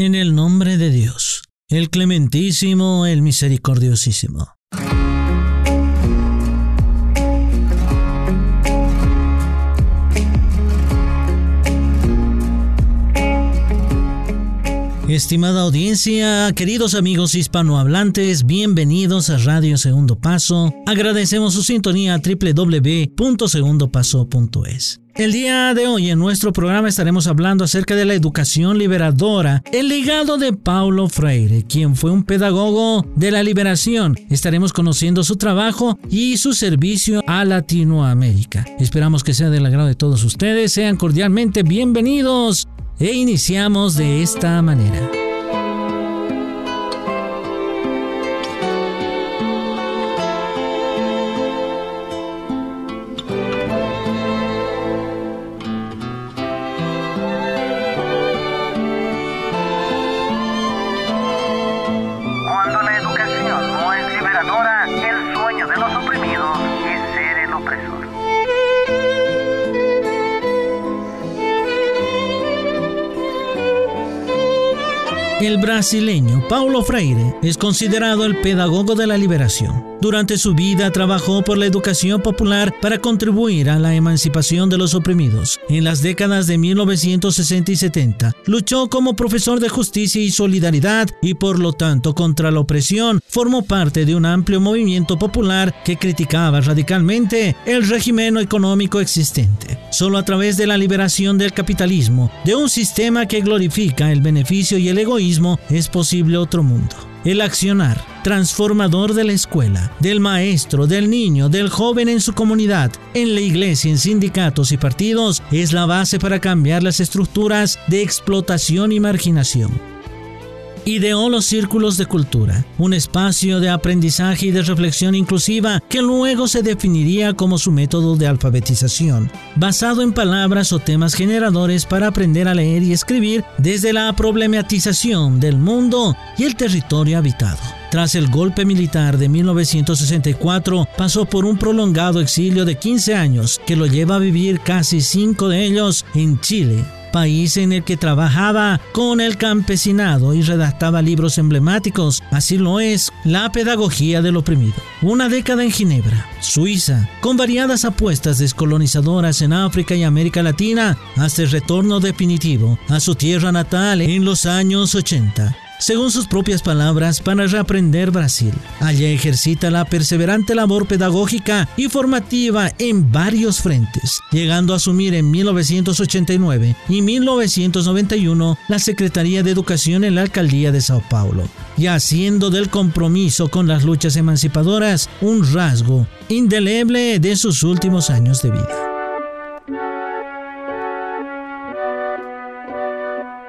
En el nombre de Dios, el clementísimo, el misericordiosísimo. Estimada audiencia, queridos amigos hispanohablantes, bienvenidos a Radio Segundo Paso. Agradecemos su sintonía a www.segundopaso.es. El día de hoy en nuestro programa estaremos hablando acerca de la educación liberadora, el legado de Paulo Freire, quien fue un pedagogo de la liberación. Estaremos conociendo su trabajo y su servicio a Latinoamérica. Esperamos que sea del agrado de todos ustedes. Sean cordialmente bienvenidos e iniciamos de esta manera. El brasileño Paulo Freire es considerado el pedagogo de la liberación. Durante su vida trabajó por la educación popular para contribuir a la emancipación de los oprimidos. En las décadas de 1960 y 70, luchó como profesor de justicia y solidaridad y por lo tanto contra la opresión. Formó parte de un amplio movimiento popular que criticaba radicalmente el régimen económico existente. Solo a través de la liberación del capitalismo, de un sistema que glorifica el beneficio y el egoísmo, es posible otro mundo. El accionar transformador de la escuela, del maestro, del niño, del joven en su comunidad, en la iglesia, en sindicatos y partidos, es la base para cambiar las estructuras de explotación y marginación ideó los círculos de cultura, un espacio de aprendizaje y de reflexión inclusiva que luego se definiría como su método de alfabetización, basado en palabras o temas generadores para aprender a leer y escribir desde la problematización del mundo y el territorio habitado. Tras el golpe militar de 1964, pasó por un prolongado exilio de 15 años que lo lleva a vivir casi cinco de ellos en Chile, país en el que trabajaba con el campesinado y redactaba libros emblemáticos. Así lo es la pedagogía del oprimido. Una década en Ginebra, Suiza, con variadas apuestas descolonizadoras en África y América Latina, hasta el retorno definitivo a su tierra natal en los años 80 según sus propias palabras, para reaprender Brasil. Allá ejercita la perseverante labor pedagógica y formativa en varios frentes, llegando a asumir en 1989 y 1991 la Secretaría de Educación en la Alcaldía de Sao Paulo, y haciendo del compromiso con las luchas emancipadoras un rasgo indeleble de sus últimos años de vida.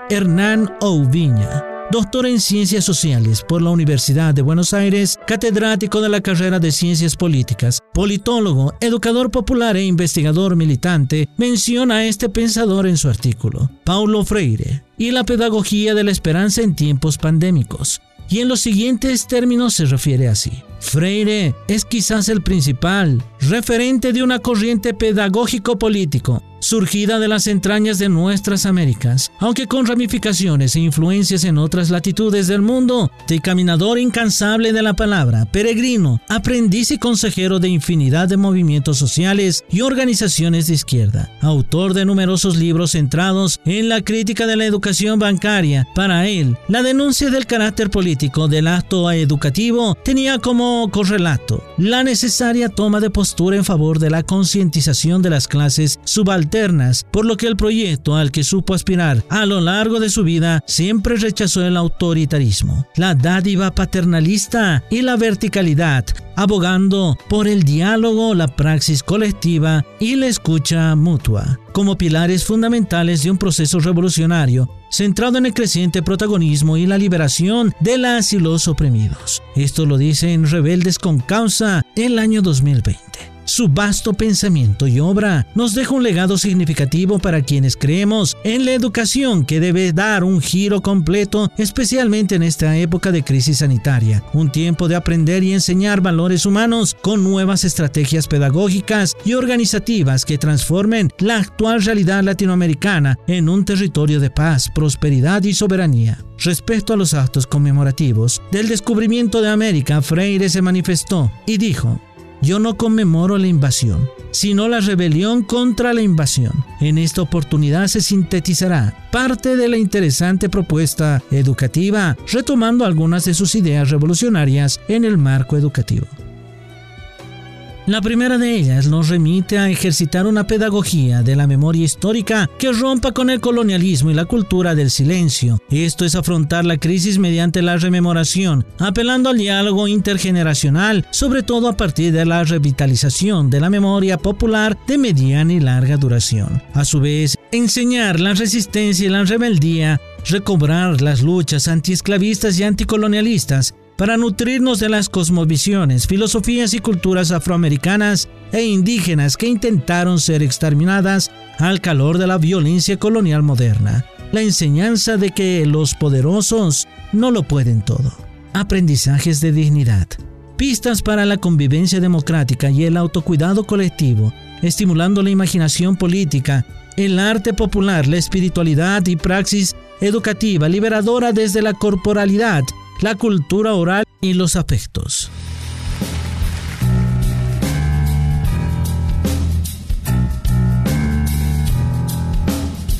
Hernán Ouviña doctor en Ciencias Sociales por la Universidad de Buenos Aires, catedrático de la carrera de Ciencias Políticas, politólogo, educador popular e investigador militante, menciona a este pensador en su artículo, Paulo Freire, y la pedagogía de la esperanza en tiempos pandémicos. Y en los siguientes términos se refiere así. Freire es quizás el principal referente de una corriente pedagógico-político surgida de las entrañas de nuestras Américas, aunque con ramificaciones e influencias en otras latitudes del mundo, de caminador incansable de la palabra, peregrino, aprendiz y consejero de infinidad de movimientos sociales y organizaciones de izquierda, autor de numerosos libros centrados en la crítica de la educación bancaria. Para él, la denuncia del carácter político del acto educativo tenía como correlato la necesaria toma de postura en favor de la concientización de las clases subalternas por lo que el proyecto al que supo aspirar a lo largo de su vida siempre rechazó el autoritarismo, la dádiva paternalista y la verticalidad, abogando por el diálogo, la praxis colectiva y la escucha mutua, como pilares fundamentales de un proceso revolucionario centrado en el creciente protagonismo y la liberación de las y los oprimidos. Esto lo dice en Rebeldes con Causa el año 2020. Su vasto pensamiento y obra nos deja un legado significativo para quienes creemos en la educación que debe dar un giro completo, especialmente en esta época de crisis sanitaria, un tiempo de aprender y enseñar valores humanos con nuevas estrategias pedagógicas y organizativas que transformen la actual realidad latinoamericana en un territorio de paz, prosperidad y soberanía. Respecto a los actos conmemorativos del descubrimiento de América, Freire se manifestó y dijo, yo no conmemoro la invasión, sino la rebelión contra la invasión. En esta oportunidad se sintetizará parte de la interesante propuesta educativa, retomando algunas de sus ideas revolucionarias en el marco educativo. La primera de ellas nos remite a ejercitar una pedagogía de la memoria histórica que rompa con el colonialismo y la cultura del silencio. Esto es afrontar la crisis mediante la rememoración, apelando al diálogo intergeneracional, sobre todo a partir de la revitalización de la memoria popular de mediana y larga duración. A su vez, enseñar la resistencia y la rebeldía recobrar las luchas antiesclavistas y anticolonialistas para nutrirnos de las cosmovisiones, filosofías y culturas afroamericanas e indígenas que intentaron ser exterminadas al calor de la violencia colonial moderna. La enseñanza de que los poderosos no lo pueden todo. Aprendizajes de dignidad. Pistas para la convivencia democrática y el autocuidado colectivo, estimulando la imaginación política, el arte popular, la espiritualidad y praxis educativa liberadora desde la corporalidad la cultura oral y los afectos.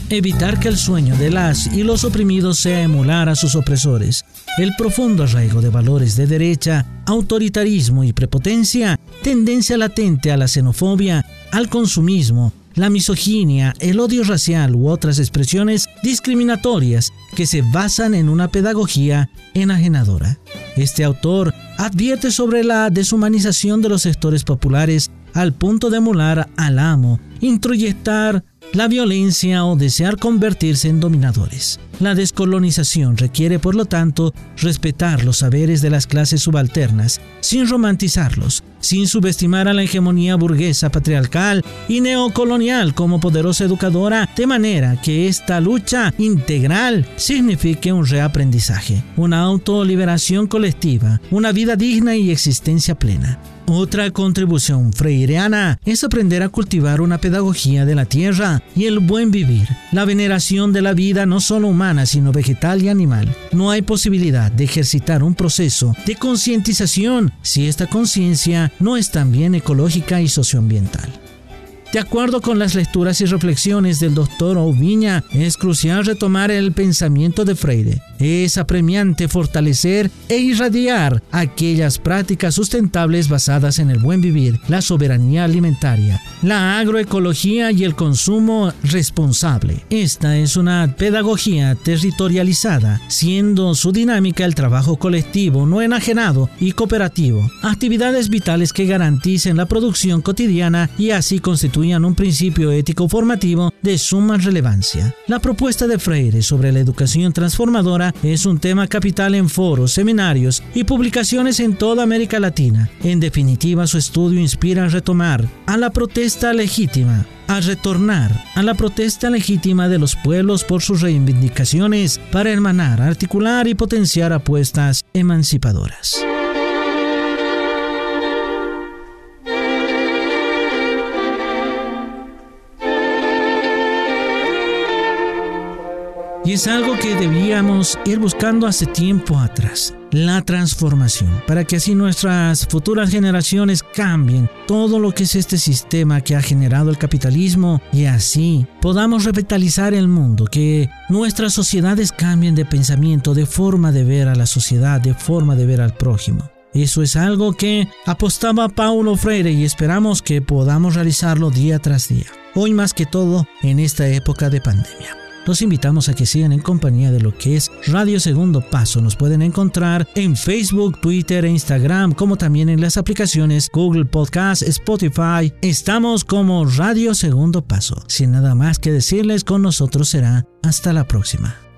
Evitar que el sueño de las y los oprimidos sea emular a sus opresores. El profundo arraigo de valores de derecha, autoritarismo y prepotencia, tendencia latente a la xenofobia, al consumismo, la misoginia, el odio racial u otras expresiones discriminatorias que se basan en una pedagogía enajenadora. Este autor advierte sobre la deshumanización de los sectores populares al punto de emular al amo, introyectar la violencia o desear convertirse en dominadores. La descolonización requiere, por lo tanto, respetar los saberes de las clases subalternas, sin romantizarlos, sin subestimar a la hegemonía burguesa patriarcal y neocolonial como poderosa educadora, de manera que esta lucha integral signifique un reaprendizaje, una autoliberación colectiva, una vida digna y existencia plena. Otra contribución freireana es aprender a cultivar una pedagogía de la tierra y el buen vivir, la veneración de la vida no solo humana, sino vegetal y animal. No hay posibilidad de ejercitar un proceso de concientización si esta conciencia no es también ecológica y socioambiental. De acuerdo con las lecturas y reflexiones del doctor Oviña, es crucial retomar el pensamiento de Freire. Es apremiante fortalecer e irradiar aquellas prácticas sustentables basadas en el buen vivir, la soberanía alimentaria, la agroecología y el consumo responsable. Esta es una pedagogía territorializada, siendo su dinámica el trabajo colectivo, no enajenado y cooperativo, actividades vitales que garanticen la producción cotidiana y así un principio ético formativo de suma relevancia. La propuesta de Freire sobre la educación transformadora es un tema capital en foros, seminarios y publicaciones en toda América Latina. En definitiva, su estudio inspira a retomar a la protesta legítima a retornar a la protesta legítima de los pueblos por sus reivindicaciones para hermanar, articular y potenciar apuestas emancipadoras. Es algo que debíamos ir buscando hace tiempo atrás, la transformación, para que así nuestras futuras generaciones cambien todo lo que es este sistema que ha generado el capitalismo y así podamos revitalizar el mundo, que nuestras sociedades cambien de pensamiento, de forma de ver a la sociedad, de forma de ver al prójimo. Eso es algo que apostaba Paulo Freire y esperamos que podamos realizarlo día tras día. Hoy más que todo en esta época de pandemia. Los invitamos a que sigan en compañía de lo que es Radio Segundo Paso. Nos pueden encontrar en Facebook, Twitter e Instagram, como también en las aplicaciones Google Podcast, Spotify. Estamos como Radio Segundo Paso. Sin nada más que decirles, con nosotros será hasta la próxima.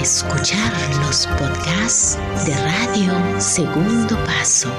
Escuchar los podcasts de Radio Segundo Paso.